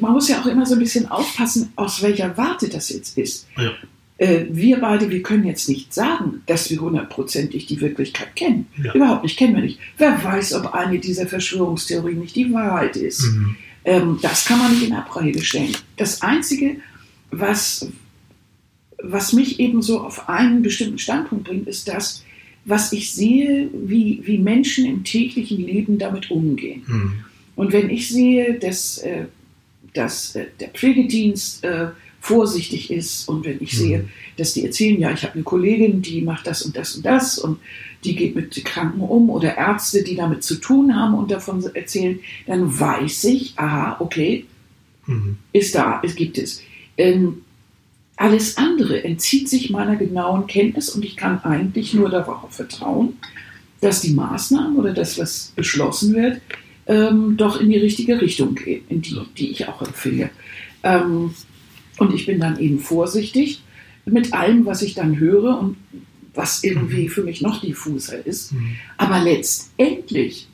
man muss ja auch immer so ein bisschen aufpassen, aus welcher Warte das jetzt ist. Ja. Äh, wir beide, wir können jetzt nicht sagen, dass wir hundertprozentig die Wirklichkeit kennen. Ja. Überhaupt nicht, kennen wir nicht. Wer weiß, ob eine dieser Verschwörungstheorien nicht die Wahrheit ist. Mhm. Ähm, das kann man nicht in Abrede stellen. Das Einzige, was, was mich eben so auf einen bestimmten Standpunkt bringt, ist das, was ich sehe, wie, wie Menschen im täglichen Leben damit umgehen. Mhm. Und wenn ich sehe, dass, äh, dass äh, der Pflegedienst äh, vorsichtig ist und wenn ich Mhm. sehe, dass die erzählen, ja, ich habe eine Kollegin, die macht das und das und das und die geht mit Kranken um oder Ärzte, die damit zu tun haben und davon erzählen, dann weiß ich, aha, okay, Mhm. ist da, es gibt es. Ähm, alles andere entzieht sich meiner genauen Kenntnis und ich kann eigentlich nur darauf vertrauen, dass die Maßnahmen oder das, was beschlossen wird, ähm, doch in die richtige Richtung gehen, in die, die ich auch empfehle. Ähm, und ich bin dann eben vorsichtig mit allem, was ich dann höre und was irgendwie für mich noch diffuser ist. Mhm. Aber letztendlich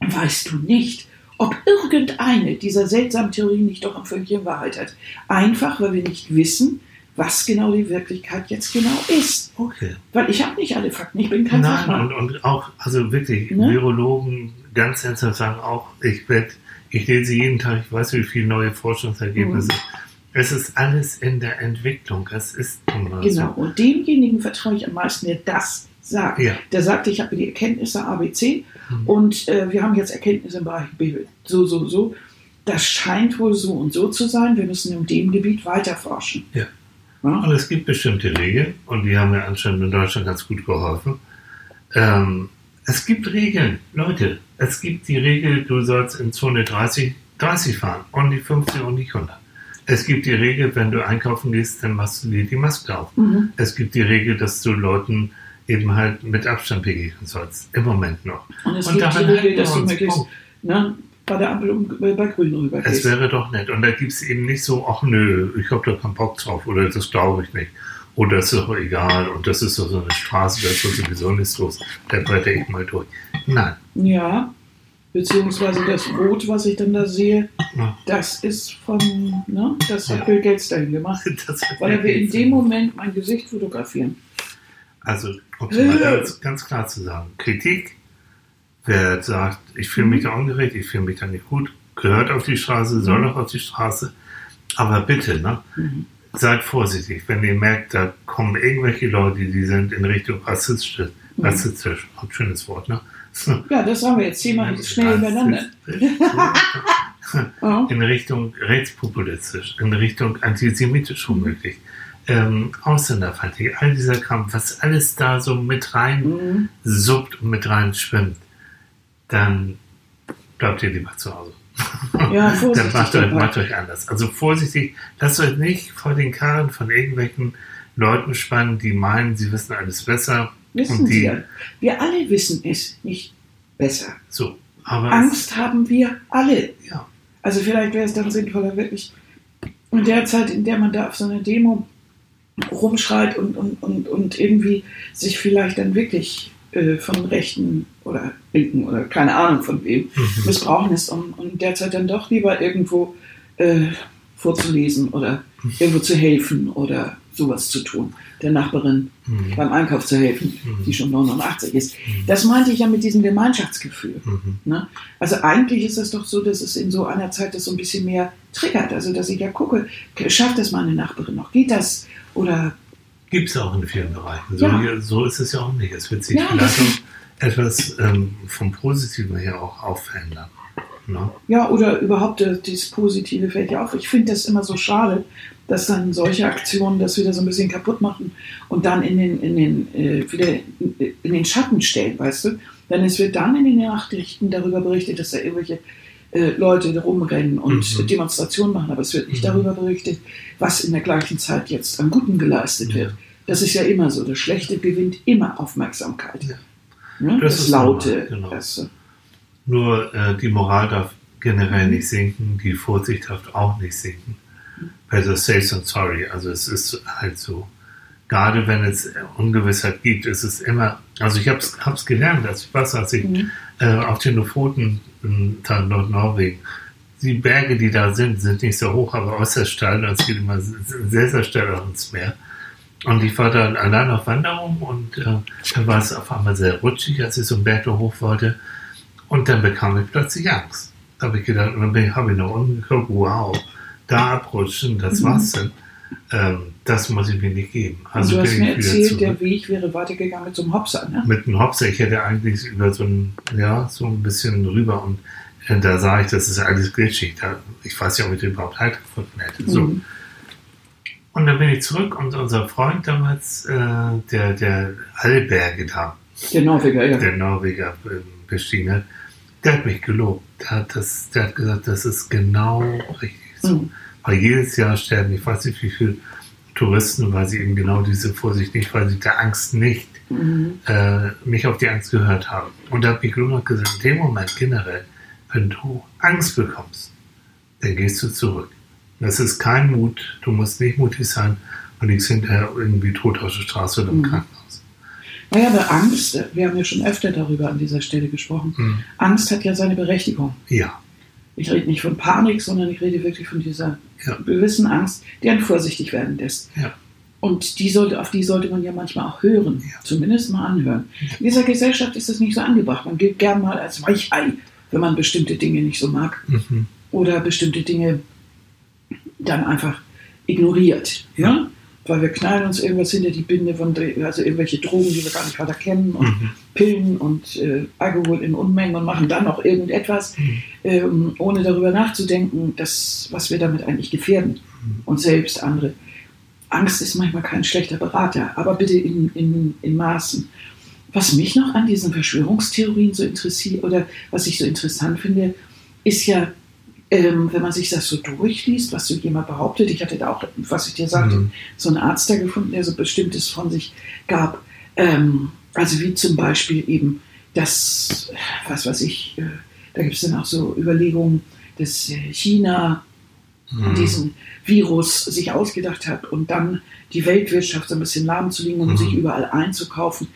weißt du nicht, ob irgendeine dieser seltsamen Theorien nicht doch ein Fünkchen Wahrheit hat. Einfach, weil wir nicht wissen, was genau die Wirklichkeit jetzt genau ist. Okay. Weil ich habe nicht alle Fakten, ich bin kein Nein, Fachmann. und, und auch, also wirklich, Ne? Virologen ganz ernsthaft sagen auch, ich werde, ich lese jeden Tag, ich weiß wie viele neue Forschungsergebnisse. Mhm. Es ist alles in der Entwicklung. Es ist mal Genau. Und demjenigen vertraue ich am meisten, der das sagt. Ja. Der sagt, ich habe die Erkenntnisse ABC Mhm. und äh, wir haben jetzt Erkenntnisse im Bereich Bibel. So, so, so. Das scheint wohl so und so zu sein. Wir müssen in dem Gebiet weiter forschen. Ja. Ja? Und es gibt bestimmte Regeln und die haben mir anscheinend in Deutschland ganz gut geholfen. Ähm, es gibt Regeln, Leute. Es gibt die Regel, du sollst in Zone 30, 30 fahren und nicht 50 und nicht 100. Es gibt die Regel, wenn du einkaufen gehst, dann machst du dir die Maske auf. Mhm. Es gibt die Regel, dass du Leuten eben halt mit Abstand begegnen sollst. Im Moment noch. Und es Und gibt die Regel, dass du möglichst ne, bei der Ampel um, bei Grün Es rübergehst. wäre doch nett. Und da gibt es eben nicht so, ach nö, ich habe da keinen Bock drauf oder das glaube ich nicht. Oder es ist doch egal und das ist doch so eine Straße, da ist doch sowieso nichts los, da bretter ich mal durch. Nein. Ja, beziehungsweise das Rot, was ich dann da sehe, das ist von, ne, das hat Ja. Bill Gates dahin gemacht. Weil er will in dem Moment mein Gesicht fotografieren. Also, um es mal ganz, ganz klar zu sagen, Kritik, wer sagt, ich fühle mich da ungerecht, ich fühle mich da nicht gut, gehört auf die Straße, soll auch auf die Straße. Aber bitte, ne, Mhm. seid vorsichtig, wenn ihr merkt, da kommen irgendwelche Leute, die sind in Richtung rassistisch, Mhm. rassistisch, ein schönes Wort, ne? Ja, das haben wir jetzt zehnmal schnell übereinander. In Richtung rechtspopulistisch, in Richtung antisemitisch womöglich, ähm, ausländerfeindlich, all dieser Kram, was alles da so mit rein Mhm. suppt und mit rein schwimmt, dann bleibt ihr lieber zu Hause. Ja, dann vorsichtig macht euch, macht euch anders. Also vorsichtig, lasst euch nicht vor den Karren von irgendwelchen Leuten spannen, die meinen, sie wissen alles besser. Wissen und die, Sie ja. Wir alle wissen es nicht besser. So, Angst haben wir alle. Ja, Also vielleicht wäre es dann sinnvoller, wirklich in der Zeit, in der man da auf so einer Demo rumschreit und, und, und, und irgendwie sich vielleicht dann wirklich äh, von Rechten oder Linken oder keine Ahnung von wem Mhm. missbrauchen ist, um, um derzeit dann doch lieber irgendwo äh, vorzulesen oder irgendwo zu helfen oder sowas zu tun, der Nachbarin Mhm. beim Einkauf zu helfen, Mhm. die schon 89 ist. Das meinte ich ja mit diesem Gemeinschaftsgefühl. Mhm. Ne? Also eigentlich ist es doch so, dass es in so einer Zeit das so ein bisschen mehr triggert. Also dass ich ja gucke, schafft das meine Nachbarin noch? Geht das? Oder Gibt es auch in vielen Bereichen. So, Ja. hier, so ist es ja auch nicht. Es wird sich Ja, vielleicht das- etwas ähm, vom Positiven her auch aufverändern. Ne? ja, oder überhaupt äh, dieses Positive fällt ja auf. Ich finde das immer so schade, dass dann solche Aktionen das wieder so ein bisschen kaputt machen und dann in den, in den, äh, wieder in, den Schatten stellen, weißt du? Denn es wird dann in den Nachrichten darüber berichtet, dass da irgendwelche äh, Leute rumrennen und Mhm. Demonstrationen machen, aber es wird nicht Mhm. darüber berichtet, was in der gleichen Zeit jetzt an Guten geleistet Ja. wird. Das ist ja immer so. Das Schlechte gewinnt immer Aufmerksamkeit. Ja. Ne? Das Das, Laute. normal, genau. Nur äh, die Moral darf generell nicht sinken, die Vorsicht darf auch nicht sinken. Also say so sorry. Also es ist halt so. Gerade wenn es Ungewissheit gibt, ist es immer. Also ich habe es gelernt, als ich was, als ich Mhm. äh, auf den Lofoten in Nordnorwegen. Die Berge, die da sind, sind nicht so hoch, aber äußerst steil und es geht immer sehr, sehr steil ins Meer. Und ich war dann allein auf Wanderung und äh, dann war es auf einmal sehr rutschig, als ich so einen Berg hoch wollte. Und dann bekam ich plötzlich Angst. Da habe ich gedacht, und dann habe ich nach unten geguckt, wow, da abrutschen, das Mhm. war's denn. Ähm, das muss ich mir nicht geben. Also du hast mir erzählt, der Weg wäre weitergegangen mit so einem Hopser, ne? mit einem Hopser, ich hätte eigentlich über so ein, ja, so ein bisschen rüber und äh, da sah ich, das ist alles glitschig. Da, ich weiß ja, ob ich überhaupt halt gefunden hätte. So. Mhm. Und dann bin ich zurück und unser Freund damals, äh, der, der alle Berge da, Der Norweger, ja. der Norweger äh, bestiegen hat, der hat mich gelobt. Der hat, das, der hat gesagt, das ist genau richtig so. Mhm. Weil jedes Jahr sterben, ich weiß nicht wie viele Touristen, weil sie eben genau diese Vorsicht nicht, weil sie der Angst nicht Mhm. äh, nicht auf die Angst gehört haben. Und da habe ich nur noch gesagt, in dem Moment generell, wenn du Angst bekommst, dann gehst du zurück. Das ist kein Mut, du musst nicht mutig sein und liegst hinterher irgendwie tot auf der Straße oder im Mhm. Krankenhaus. Naja, aber Angst, wir haben ja schon öfter darüber an dieser Stelle gesprochen. Mhm. Angst hat ja seine Berechtigung. Ja, Ich rede nicht von Panik, sondern ich rede wirklich von dieser Ja. gewissen Angst, die einen vorsichtig werden lässt. Ja. Und die sollte, auf die sollte man ja manchmal auch hören, Ja. zumindest mal anhören. In dieser Gesellschaft ist das nicht so angebracht. Man gilt gern mal als Weichei, wenn man bestimmte Dinge nicht so mag mhm. oder bestimmte Dinge dann einfach ignoriert. Ja? Weil wir knallen uns irgendwas hinter die Binde von, also irgendwelche Drogen, die wir gar nicht weiter kennen und Mhm. Pillen und äh, Alkohol in Unmengen und machen dann noch irgendetwas, Mhm. ähm, ohne darüber nachzudenken, dass, was wir damit eigentlich gefährden. Mhm. Und selbst andere. Angst ist manchmal kein schlechter Berater, aber bitte in, in, in Maßen. Was mich noch an diesen Verschwörungstheorien so interessiert oder was ich so interessant finde, ist ja, ähm, wenn man sich das so durchliest, was so jemand behauptet, ich hatte da auch, was ich dir sagte, Mhm. so einen Arzt da gefunden, der so Bestimmtes von sich gab. Ähm, also wie zum Beispiel eben das, was weiß ich, äh, da gibt es dann auch so Überlegungen, dass äh, China Mhm. diesen Virus sich ausgedacht hat und dann die Weltwirtschaft so ein bisschen lahmzulegen und Mhm. sich überall einzukaufen.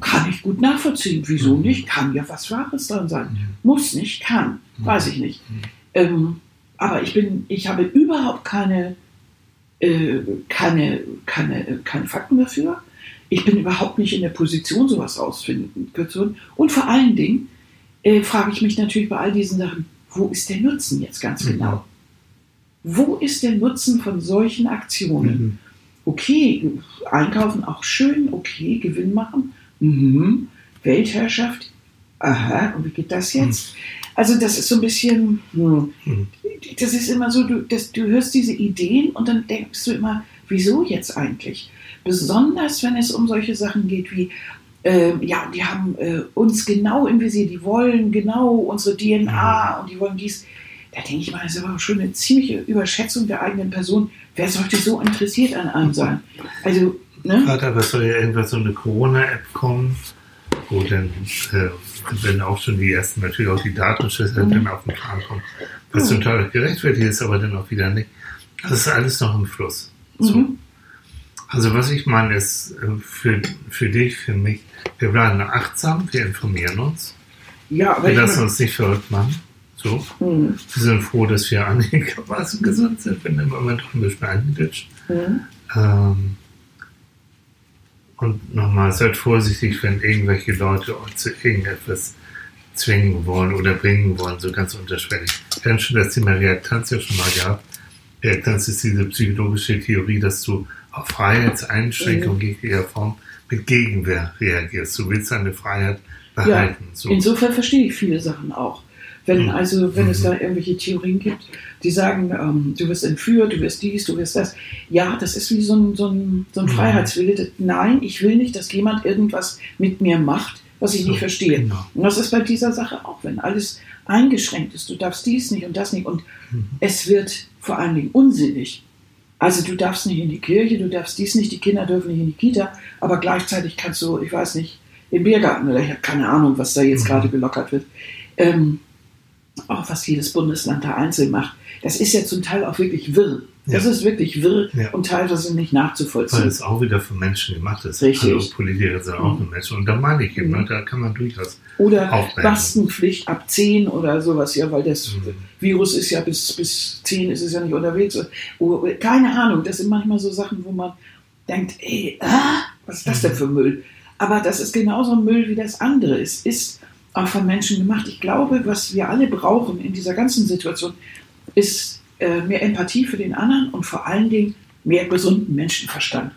Kann ich gut nachvollziehen. Wieso Mhm. nicht? Kann ja was Wahres dran sein. Mhm. Muss nicht, kann. Mhm. Weiß ich nicht. Mhm. Ähm, aber ich bin, ich habe überhaupt keine, äh, keine, keine, keine Fakten dafür. Ich bin überhaupt nicht in der Position, sowas rausfinden zu können. Und vor allen Dingen äh, frage ich mich natürlich bei all diesen Sachen, wo ist der Nutzen jetzt ganz Mhm. genau? Wo ist der Nutzen von solchen Aktionen? Mhm. Okay, einkaufen auch schön, okay, Gewinn machen, mhm. Weltherrschaft, aha, und wie geht das jetzt? Also das ist so ein bisschen, hm, das ist immer so, du, das, du hörst diese Ideen und dann denkst du immer, wieso jetzt eigentlich? Besonders wenn es um solche Sachen geht wie, ähm, ja, die haben äh, uns genau im Visier, die wollen genau unsere DNA und die wollen dies. Da denke ich mal, das ist aber schon eine ziemliche Überschätzung der eigenen Person. Wer sollte so interessiert an einem sein? Also, ne? Vater, aber soll ja irgendwas so eine Corona-App kommen, wo dann, äh, wenn auch schon die ersten, natürlich auch die Datenschüsse Mhm. dann auf den Plan kommen, was Ja. zum Teil gerechtfertigt ist, aber dann auch wieder nicht. Das ist alles noch im Fluss. So. Mhm. Also was ich meine ist, äh, für, für dich, für mich, wir bleiben achtsam, wir informieren uns, Ja, aber wir lassen uns nicht verrückt machen. So. Mhm. Wir sind froh, dass wir einigermaßen gesund sind, wenn im Moment auch ein bisschen eingeditscht. Mhm. Ähm, und nochmal, seid vorsichtig, wenn irgendwelche Leute euch zu irgendetwas zwingen wollen oder bringen wollen, so ganz unterschwellig. Wir haben schon das Thema Reaktanz ja schon mal gehabt. Reaktanz ist diese psychologische Theorie, dass du auf Freiheitseinschränkungen jeglicher Form mit Gegenwehr reagierst. Du willst deine Freiheit behalten. so. Insofern verstehe ich viele Sachen auch. Wenn Mhm. also, wenn es Mhm. da irgendwelche Theorien gibt, die sagen, ähm, du wirst entführt, du wirst dies, du wirst das. Ja, das ist wie so ein, so ein, so ein Mhm. Freiheitswille. Nein, ich will nicht, dass jemand irgendwas mit mir macht, was ich So, nicht verstehe. genau. Und das ist bei dieser Sache auch, wenn alles eingeschränkt ist. Du darfst dies nicht und das nicht. Und Mhm. es wird vor allen Dingen unsinnig. Also du darfst nicht in die Kirche, du darfst dies nicht, die Kinder dürfen nicht in die Kita, aber gleichzeitig kannst du, ich weiß nicht, im Biergarten oder ich habe keine Ahnung, was da jetzt Mhm. gerade gelockert wird. Ähm, auch was jedes Bundesland da einzeln macht. Das ist ja zum Teil auch wirklich wirr. Das Ja. ist wirklich wirr Ja. und teilweise nicht Weil nachzuvollziehen. es auch wieder von Menschen gemacht ist. Richtig. Also Politiker sind auch nur Menschen. Und da meine ich eben, Mhm. ne, da kann man durchaus Oder Aufmerken. Maskenpflicht ab 10 oder sowas, ja, weil das Mhm. Virus ist ja bis, bis 10 ist es ja nicht unterwegs. Oh, keine Ahnung, das sind manchmal so Sachen, wo man denkt, ey, ah, was ist das denn für Müll? Aber das ist genauso Müll wie das andere. Es ist auch von Menschen gemacht. Ich glaube, was wir alle brauchen in dieser ganzen Situation, ist äh, mehr Empathie für den anderen und vor allen Dingen mehr gesunden Menschenverstand.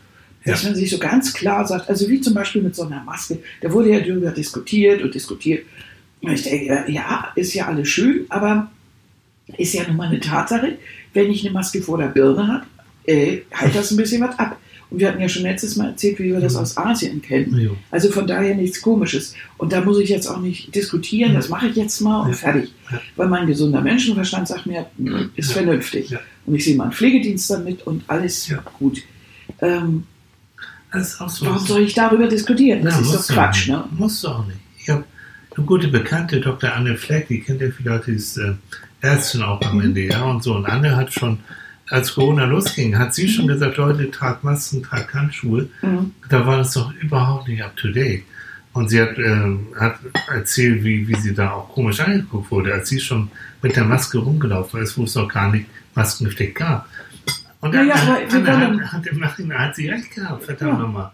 Dass Ja. man sich so ganz klar sagt, also wie zum Beispiel mit so einer Maske, da wurde ja darüber diskutiert und diskutiert. Und ich denke, ja, ist ja alles schön, aber ist ja nun mal eine Tatsache, wenn ich eine Maske vor der Birne habe, äh, halt das ein bisschen was ab. Und wir hatten ja schon letztes Mal erzählt, wie wir das aus Asien kennen. Also von daher nichts Komisches. Und da muss ich jetzt auch nicht diskutieren, das mache ich jetzt mal und fertig. Weil mein gesunder Menschenverstand sagt mir, ist vernünftig. Und ich sehe meinen Pflegedienst damit und alles gut. Ähm, warum soll ich darüber diskutieren? Das Ja, ist doch Quatsch, ne? Musst du auch nicht. Ich habe eine gute Bekannte, Dr. Anne Fleck, die kennt ja viele Leute, die ist äh, Ärztin auch am. NDR und so. Und Anne hat schon, als Corona losging, hat sie schon gesagt, Leute, tragt Masken, tragt Handschuhe. Mhm. Da war das doch überhaupt nicht up to date. Und sie hat, äh, hat erzählt, wie, wie sie da auch komisch angeguckt wurde, als sie schon mit der Maske rumgelaufen ist, wo es noch gar nicht Maskenpflicht gab. Und Ja, Anne, ja, wir Anne wollen- hat, hat, im Nachhinein hat sie recht gehabt, verdammt Ja. nochmal.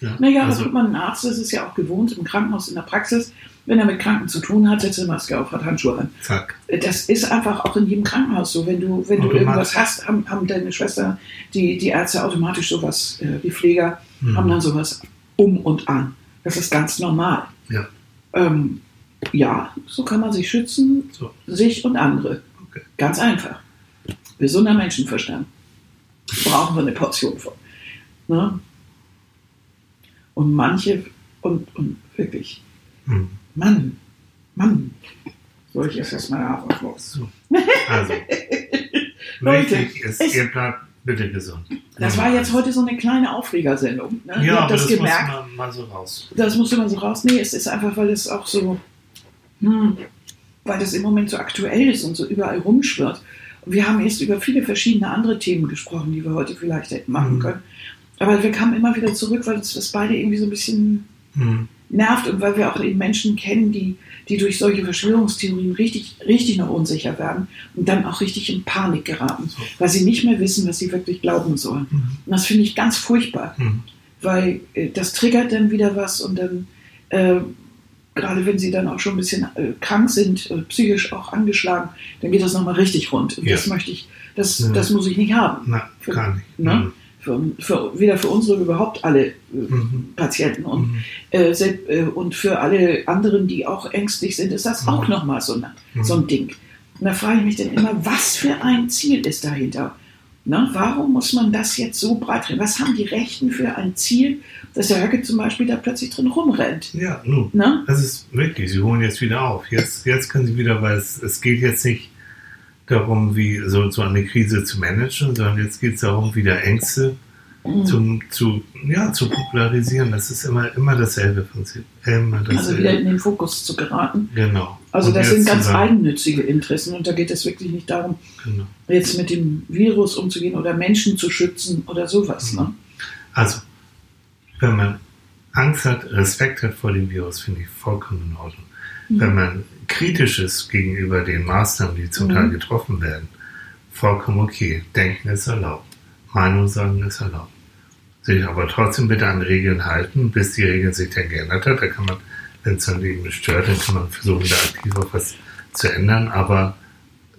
Ja, Naja, also- aber guck mal, ein Arzt das ist ja auch gewohnt im Krankenhaus, in der Praxis, wenn er mit Kranken zu tun hat, setzt er eine Maske auf, hat Handschuhe an. Zack. Das ist einfach auch in jedem Krankenhaus so. Wenn du, wenn du irgendwas hast, haben, haben deine Schwester, die, die Ärzte automatisch sowas, äh, die Pfleger Mhm. haben dann sowas um und an. Das ist ganz normal. Ja. Ähm, ja, so kann man sich schützen, So. sich und andere. Okay. Ganz einfach. Gesunder Menschenverstand. Brauchen wir eine Portion von. Ne? Und manche, und, und wirklich, Mhm. Mann, Mann, soll ich jetzt erstmal auf los? So. Also, Leute, wichtig ist, es- ihr bleibt bitte gesund. Das war jetzt heute so eine kleine Aufregersendung. Ne? Ja, aber das, das, muss gemerkt. man mal so raus. Das musste man so raus. Nee, es ist einfach, weil es auch so, hm, weil das im Moment so aktuell ist und so überall rumschwirrt. Und wir haben erst über viele verschiedene andere Themen gesprochen, die wir heute vielleicht hätten machen Mhm. können. Aber wir kamen immer wieder zurück, weil uns das beide irgendwie so ein bisschen Mhm. Nervt und weil wir auch eben Menschen kennen, die, die durch solche Verschwörungstheorien richtig, richtig noch unsicher werden und dann auch richtig in Panik geraten, weil sie nicht mehr wissen, was sie wirklich glauben sollen. Mhm. Und das finde ich ganz furchtbar Mhm. weil äh, das triggert dann wieder was und dann, äh, gerade wenn sie dann auch schon ein bisschen äh, krank sind, äh, psychisch auch angeschlagen, dann geht das nochmal richtig rund. Und Ja. das möchte ich, das, Ja. das muss ich nicht haben. Na, gar nicht. Ne? Mhm. Für, für, weder für unsere überhaupt alle äh, Mhm. Patienten und, Mhm. äh, äh, und für alle anderen, die auch ängstlich sind, ist das auch Mhm. nochmal so, Mhm. so ein Ding. Und da frage ich mich dann immer, was für ein Ziel ist dahinter? Na, warum muss man das jetzt so breit drehen? Was haben die Rechten für ein Ziel, dass der Höcke zum Beispiel da plötzlich drin rumrennt? Ja, nun. Na? Das ist wirklich, sie holen jetzt wieder auf. Jetzt, jetzt können sie wieder, weil es, es geht jetzt nicht darum, wie so, so eine Krise zu managen, sondern jetzt geht es darum, wieder Ängste zum, zu, ja, zu popularisieren. Das ist immer, immer dasselbe Prinzip. Immer dasselbe. Also wieder in den Fokus zu geraten. genau. Also Und das sind ganz sagen, eigennützige Interessen und da geht es wirklich nicht darum, Genau. jetzt mit dem Virus umzugehen oder Menschen zu schützen oder sowas. Mhm. Ne? Also, wenn man Angst hat, Respekt hat vor dem Virus, finde ich vollkommen in Ordnung. Mhm. Wenn man kritisch ist gegenüber den Maßnahmen, die zum Mhm. Teil getroffen werden, vollkommen okay. Denken ist erlaubt. Meinung sagen ist erlaubt. Sich aber trotzdem bitte an Regeln halten, bis die Regeln sich dann geändert hat. Da kann man, wenn es dann eben stört, dann kann man versuchen, da aktiv auf was zu ändern. Aber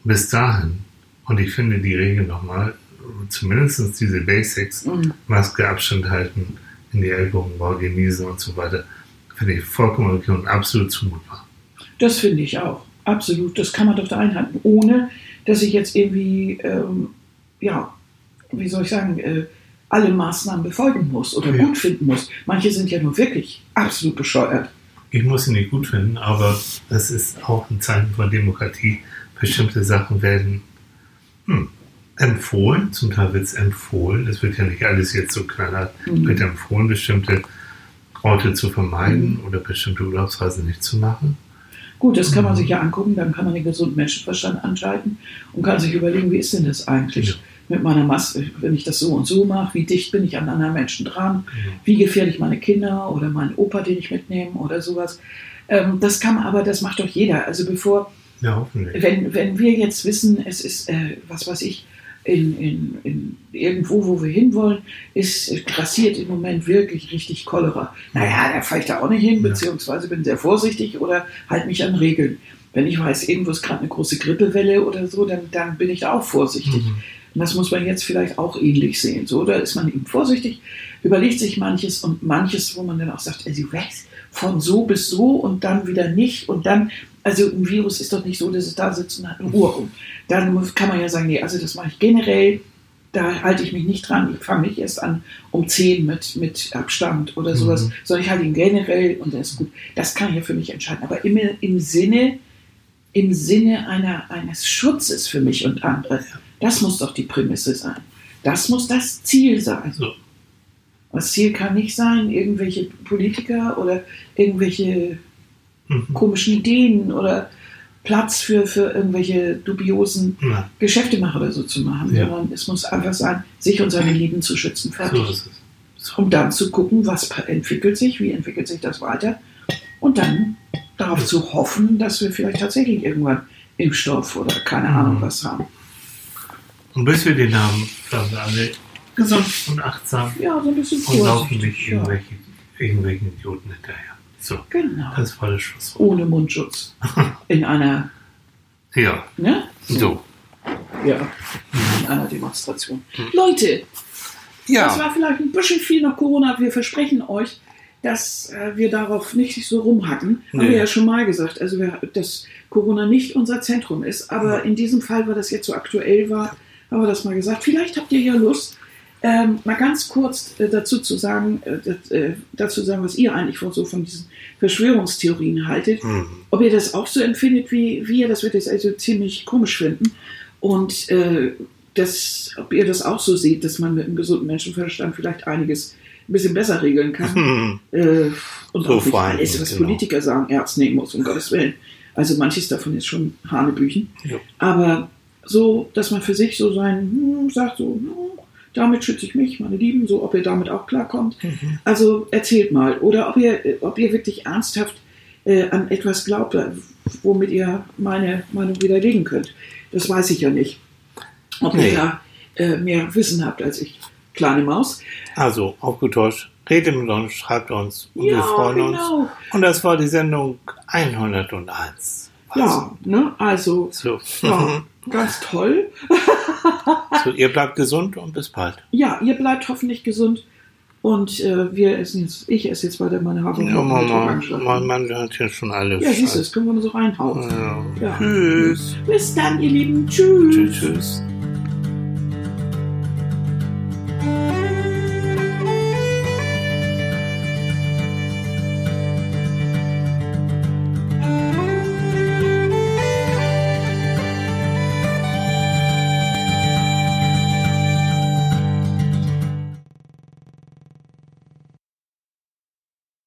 bis dahin, und ich finde die Regeln nochmal, zumindest diese Basics, Mhm. Maske, Abstand halten, in die Ellbogenbau genießen und so weiter, finde ich vollkommen okay und absolut zumutbar. Das finde ich auch. Absolut. Das kann man doch da einhalten, ohne dass ich jetzt irgendwie, ähm, ja, wie soll ich sagen, äh, alle Maßnahmen befolgen muss oder Ja. gut finden muss. Manche sind ja nur wirklich absolut bescheuert. Ich muss sie nicht gut finden, aber es ist auch ein Zeichen von Demokratie. Bestimmte Sachen werden hm, empfohlen, zum Teil wird es empfohlen. Es wird ja nicht alles jetzt so knallhart, Mhm. wird empfohlen, bestimmte Orte zu vermeiden oder bestimmte Urlaubsreisen nicht zu machen. Gut, das kann man Mhm. sich ja angucken, dann kann man den gesunden Menschenverstand anschalten und kann sich überlegen, wie ist denn das eigentlich Ja. mit meiner Maske, wenn ich das so und so mache, wie dicht bin ich an anderen Menschen dran, Genau. wie gefährde ich meine Kinder oder meinen Opa, den ich mitnehme oder sowas. Ähm, das kann aber, das macht doch jeder. Also bevor, Ja, wenn, wenn wir jetzt wissen, es ist, äh, was weiß ich, in, in, in irgendwo, wo wir hinwollen, ist grassiert im Moment wirklich richtig Cholera. Naja, da fahre ich da auch nicht hin, beziehungsweise bin sehr vorsichtig oder halte mich an Regeln. Wenn ich weiß, irgendwo ist gerade eine große Grippewelle oder so, dann, dann bin ich da auch vorsichtig. Mhm. Und das muss man jetzt vielleicht auch ähnlich sehen. So, da ist man eben vorsichtig, überlegt sich manches und manches, wo man dann auch sagt, also was, von so bis so und dann wieder nicht und dann, also ein Virus ist doch nicht so, dass es da sitzt und hat eine Uhr um. Dann muss- kann man ja sagen, nee, also das mache ich generell, da halte ich mich nicht dran, ich fange nicht erst an um 10 mit, mit Abstand oder sowas, Mhm. sondern ich halte ihn generell und das ist gut. Das kann ich ja für mich entscheiden. Aber immer im Sinne, im Sinne einer, eines Schutzes für mich und andere. Das muss doch die Prämisse sein. Das muss das Ziel sein. So. Das Ziel kann nicht sein, irgendwelche Politiker oder irgendwelche Mhm. komischen Ideen oder Platz für, für irgendwelche dubiosen Na, Geschäftemacher oder so zu machen, Ja. sondern es muss einfach sein, sich und seine Lieben zu schützen. Fertig. so ist es. Um dann zu gucken, was entwickelt sich, wie entwickelt sich das weiter und dann darauf zu hoffen, dass wir vielleicht tatsächlich irgendwann Impfstoff oder keine Mhm. Ahnung was haben. Und bis wir den haben, wir alle gesund und achtsam Ja, so ein bisschen und laufen vorsichtig. nicht Ja, irgendwelchen, irgendwelchen Idioten hinterher. So, genau. das war das Schlusswort. Ohne Mundschutz. In einer, Ja, ne? so. Ja, in einer Demonstration. Leute, das war vielleicht ein bisschen viel nach Corona. Wir versprechen euch, dass äh, wir darauf nicht so rumhacken. Haben Nee. wir ja schon mal gesagt. Also, wir, dass Corona nicht unser Zentrum ist. Aber in diesem Fall, weil das jetzt so aktuell war, haben wir das mal gesagt. Vielleicht habt ihr ja Lust, ähm, mal ganz kurz äh, dazu zu sagen, äh, äh, dazu sagen, was ihr eigentlich von so von diesen Verschwörungstheorien haltet. Mhm. Ob ihr das auch so empfindet wie wir, das wird jetzt also ziemlich komisch finden. Und das, ob ihr das auch so seht, dass man mit einem gesunden Menschenverstand vielleicht einiges ein bisschen besser regeln kann. Mhm. Und So auch nicht alles, was genau. Politiker sagen, ernst nehmen muss, um Gottes Willen. Also manches davon ist schon Hanebüchen. Ja. Aber so, dass man für sich so sein, hm, sagt so, hm, damit schütze ich mich, meine Lieben, so ob ihr damit auch klarkommt. Mhm. Also erzählt mal. Oder ob ihr, ob ihr wirklich ernsthaft äh, an etwas glaubt, äh, womit ihr meine Meinung widerlegen könnt. Das weiß ich ja nicht. Ob Nee. ihr da äh, mehr Wissen habt als ich. Kleine Maus. Also, auf gut Deutsch, redet mit uns, schreibt uns und wir Ja, freuen uns. genau. Und das war die Sendung 101. Ja, ne? Also, So. ja, ganz toll. so, ihr bleibt gesund und bis bald. Ja, ihr bleibt hoffentlich gesund. Und äh, wir essen jetzt, ich esse jetzt weiter meine Hafer. Ja, Mama, mein Mann hat ja schon alles. Ja, siehst du, das können wir nur so reinhauen. Ja. Ja. Tschüss. Bis dann, ihr Lieben. Tschüss. Tschüss. tschüss.